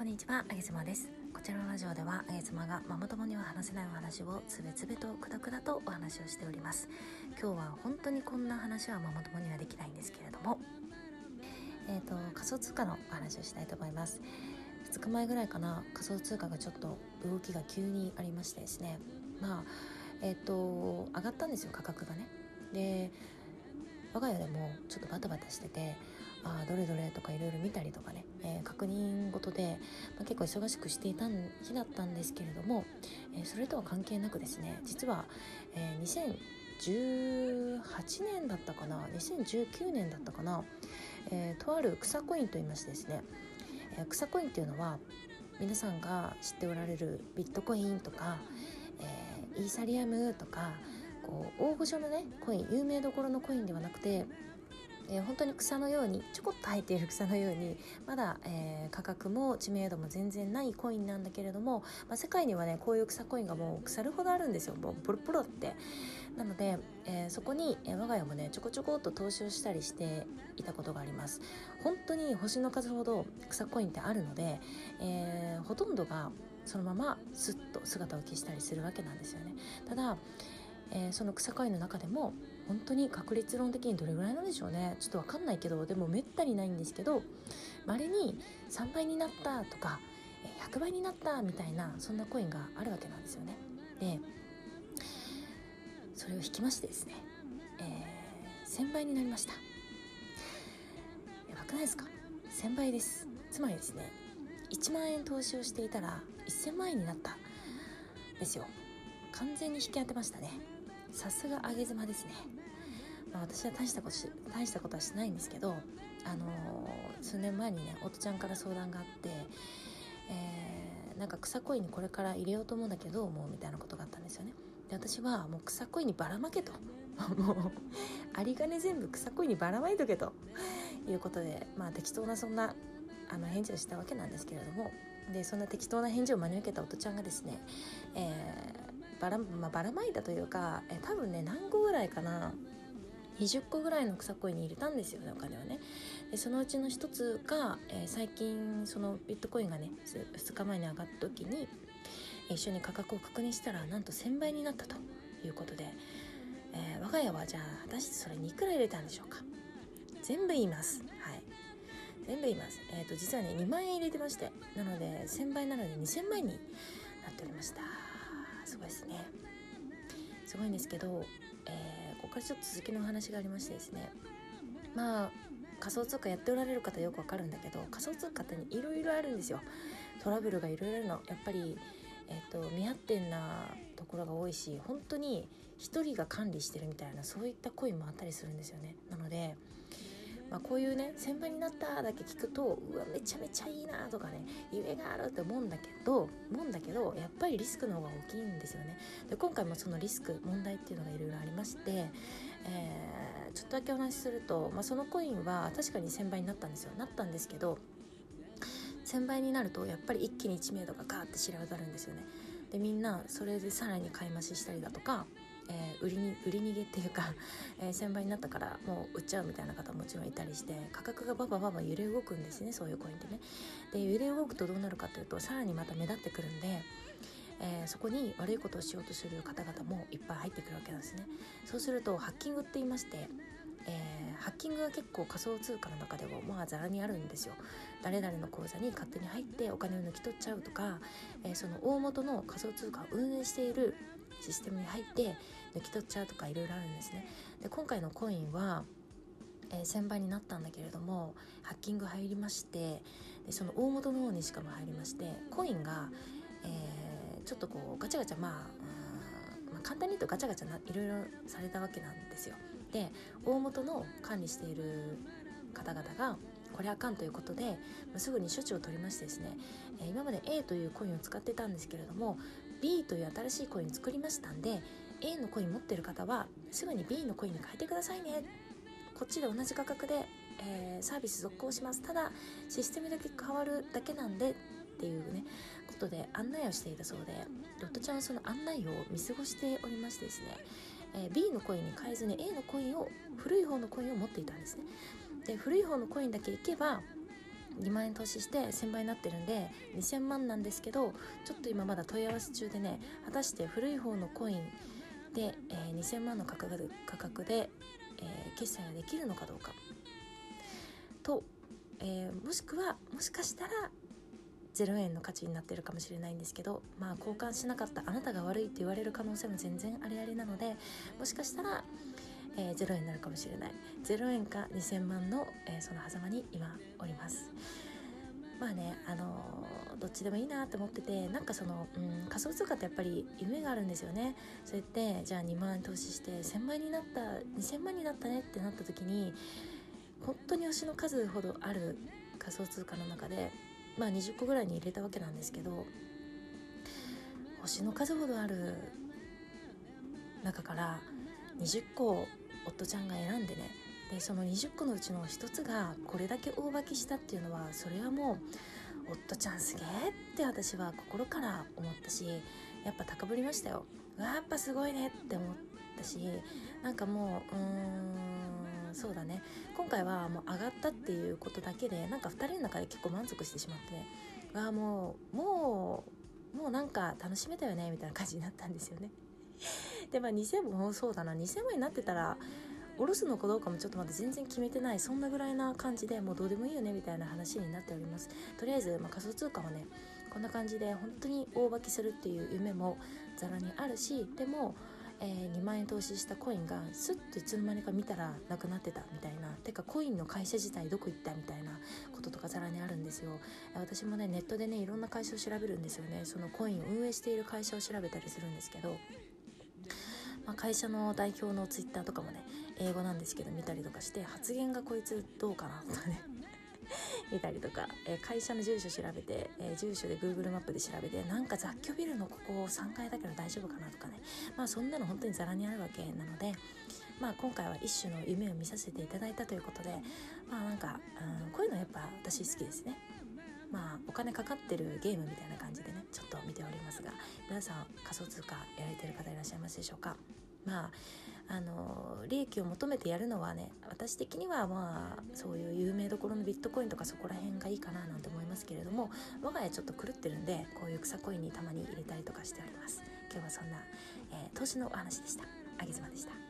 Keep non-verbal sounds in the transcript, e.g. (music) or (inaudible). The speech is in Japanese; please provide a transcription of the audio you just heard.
こんにちは、あげつまです。こちらのラジオではあげつまがママ友には話せないお話をつべつべとくだくだとお話をしております。今日は本当にこんな話はママ友にはできないんですけれどもえっ、ー、と仮想通貨のお話をしたいと思います。2日前ぐらいかな仮想通貨がちょっと動きが急にありましてですね。まあえっ、ー、と上がったんですよ価格がね。で我が家でもちょっとバタバタしててあどれどれとかいろいろ見たりとかね、えー、確認事で、まあ、結構忙しくしていた日だったんですけれども、えー、それとは関係なくですね実は、えー、2018年だったかな2019年だったかな、え、とある草コインといいましてですね、え、草コインっていうのは皆さんが知っておられるビットコインとか、え、イーサリアムとかこう大御所のねコイン有名どころのコインではなくてえー、本当に草のようにちょこっと生えている草のようにまだ、えー、価格も知名度も全然ないコインなんだけれども、まあ、世界にはねこういう草コインがもう腐るほどあるんですよ。もうポロポロって。なので、えー、そこに、え我が家もねちょこちょこっと投資をしたりしていたことがあります。本当に星の数ほど草コインってあるので、えほとんどがそのままスッと姿を消したりするわけなんですよね。ただえ、その草刈の中でも本当に確率論的にどれぐらいなんでしょうねちょっと分かんないけどでもめったにないんですけどまれに3倍になったとか100倍になったみたいなそんなコインがあるわけなんですよね。でそれを引きましてですね、えー、1000倍になりました。やばくないですか ?1000 倍です。つまりですね1万円投資をしていたら1000万円になったですよ完全に引き当てましたねさすが上げ妻ですね、まあ、私は大したことし大したことはしないんですけどあのー、数年前にね夫ちゃんから相談があってえー、なんか草恋にこれから入れようと思うんだけどもうみたいなことがあったんですよね。で私はもう草恋にばらまけと。(laughs) もう有り金全部草恋にばらまいとけと。いうことでまあ適当なそんなあの返事をしたわけなんですけれども。でそんな適当な返事を真に受けた夫ちゃんがですね、えばら,、まあ、ばらまいたというかえ多分ね何個ぐらいかな。20個ぐらいの草コインに入れたんですよねお金をね。でそのうちの一つが、えー、最近そのビットコインがね2日前に上がった時に一緒に価格を確認したらなんと1000倍になったということで、えー、我が家はじゃあ果たしてそれにいくら入れたんでしょうか。全部言います。はい。全部言います。えっ、ー、と実はね2万円入れてましてなので1000倍なので2000万になっておりました。すごいですね。すごいんですけど、えー、ここからちょっと続きのお話がありましてですね。まあ仮想通貨やっておられる方よくわかるんだけど仮想通貨っていろいろあるんですよ。トラブルがいろいろあるのやっぱりえーと、未発展なところが多いし本当に1人が管理してるみたいなそういったコインもあったりするんですよね。なのでまあ、こういうね1000倍になっただけ聞くとうわめちゃめちゃいいなとかね夢があるって思うんだけど思うんだけどやっぱりリスクの方が大きいんですよね。で今回もそのリスク問題っていうのがいろいろありまして、えー、ちょっとだけお話しすると、まあ、そのコインは確かに1000倍になったんですよ。なったんですけど1000倍になるとやっぱり一気に知名度がガーって知れ渡るんですよね。でみんなそれでさらに買い増ししたりだとかえー、売りに売り逃げっていうか、えー、1000倍になったからもう売っちゃうみたいな方ももちろんいたりして価格がババババ揺れ動くんですねそういうコインってね。で揺れ動くとどうなるかというとさらにまた目立ってくるんで。えー、そこに悪いことをしようとする方々もいっぱい入ってくるわけなんですねそうするとハッキングって言いましてえー、ハッキングが結構仮想通貨の中でもまあざらにあるんですよ誰々の口座に勝手に入ってお金を抜き取っちゃうとか、えー、その大元の仮想通貨を運営しているシステムに入って抜き取っちゃうとかいろいろあるんですね。で今回のコインはえー、1000倍になったんだけれどもハッキング入りましてでその大元の方にしかも入りましてコインが、えー、ちょっとこうガチャガチャまあ、まあ、簡単に言うとガチャガチャないろいろされたわけなんですよ。で大元の管理している方々がこれあかんということで、まあ、すぐに処置を取りましてですね、えー、今まで A というコインを使ってたんですけれども B という新しいコインを作りましたんで A のコイン持ってる方はすぐに B のコインに変えてくださいね。こっちで同じ価格で、えー、サービス続行します。ただシステムだけ変わるだけなんでっていうねことで案内をしていたそうでロットちゃんはその案内を見過ごしておりましてですね、えー、B のコインに変えずに A のコインを古い方のコインを持っていたんですね。で古い方のコインだけいけば2万円投資して1000倍になってるんで2000万なんですけどちょっと今まだ問い合わせ中でね果たして古い方のコインで、えー、2000万の価格で価格で、えー、決済ができるのかどうか。と、えー、もしくはもしかしたら0円の価値になってるかもしれないんですけどまあ交換しなかったあなたが悪いって言われる可能性も全然ありありなのでもしかしたら、えー、0円になるかもしれない。0円か2000万の、えー、その狭間に今おります。まあねあのー、どっちでもいいなって思っててなんかその、うん、仮想通貨ってやっぱり夢があるんですよね。そうやってじゃあ2万円投資して1000万円になった2000万になったねってなった時に本当に推しの数ほどある仮想通貨の中でまあ20個ぐらいに入れたわけなんですけど星の数ほどある中から20個夫ちゃんが選んでね。でその20個のうちの1つがこれだけ大化けしたっていうのはそれはもう夫ちゃんすげえって私は心から思ったしやっぱ高ぶりましたよ。わやっぱすごいねって思ったしなんかもううーんそうだね。今回はもう上がったっていうことだけでなんか2人の中で結構満足してしまってね。わあもうもうもうなんか楽しめたよねみたいな感じになったんですよね。でまあ2000もそうだな。2000万になってたら下ろすのかどうかもちょっとまだ全然決めてないそんなぐらいな感じでもうどうでもいいよねみたいな話になっております。とりあえず、まあ、仮想通貨はねこんな感じで本当に大化けするっていう夢もざらにあるしでもえー、2万円投資したコインがスッといつの間にか見たらなくなってたみたいな。てかコインの会社自体どこ行ったみたいなこととかざらにあるんですよ。私もねネットでねいろんな会社を調べるんですよね。そのコインを運営している会社を調べたりするんですけどまあ、会社の代表のツイッターとかもね英語なんですけど見たりとかして発言がこいつどうかなとかね (laughs) 見たりとか、え、会社の住所調べて、え、住所で Google マップで調べてなんか雑居ビルのここ3階だけど大丈夫かなとかね。まあそんなの本当にザラにあるわけなのでまあ今回は一種の夢を見させていただいたということでまあなんか、うん、こういうのやっぱ私好きですね。まあお金かかってるゲームみたいな感じでねちょっと見ておりますが皆さん仮想通貨やられてる方いらっしゃいますでしょうか？まああの利益を求めてやるのはね私的にはまあそういう有名どころのビットコインとかそこら辺がいいかななんて思いますけれども我が家ちょっと狂ってるんでこういう草コインにたまに入れたりとかしております。今日はそんな、えー、投資のお話でした。あげずまでした。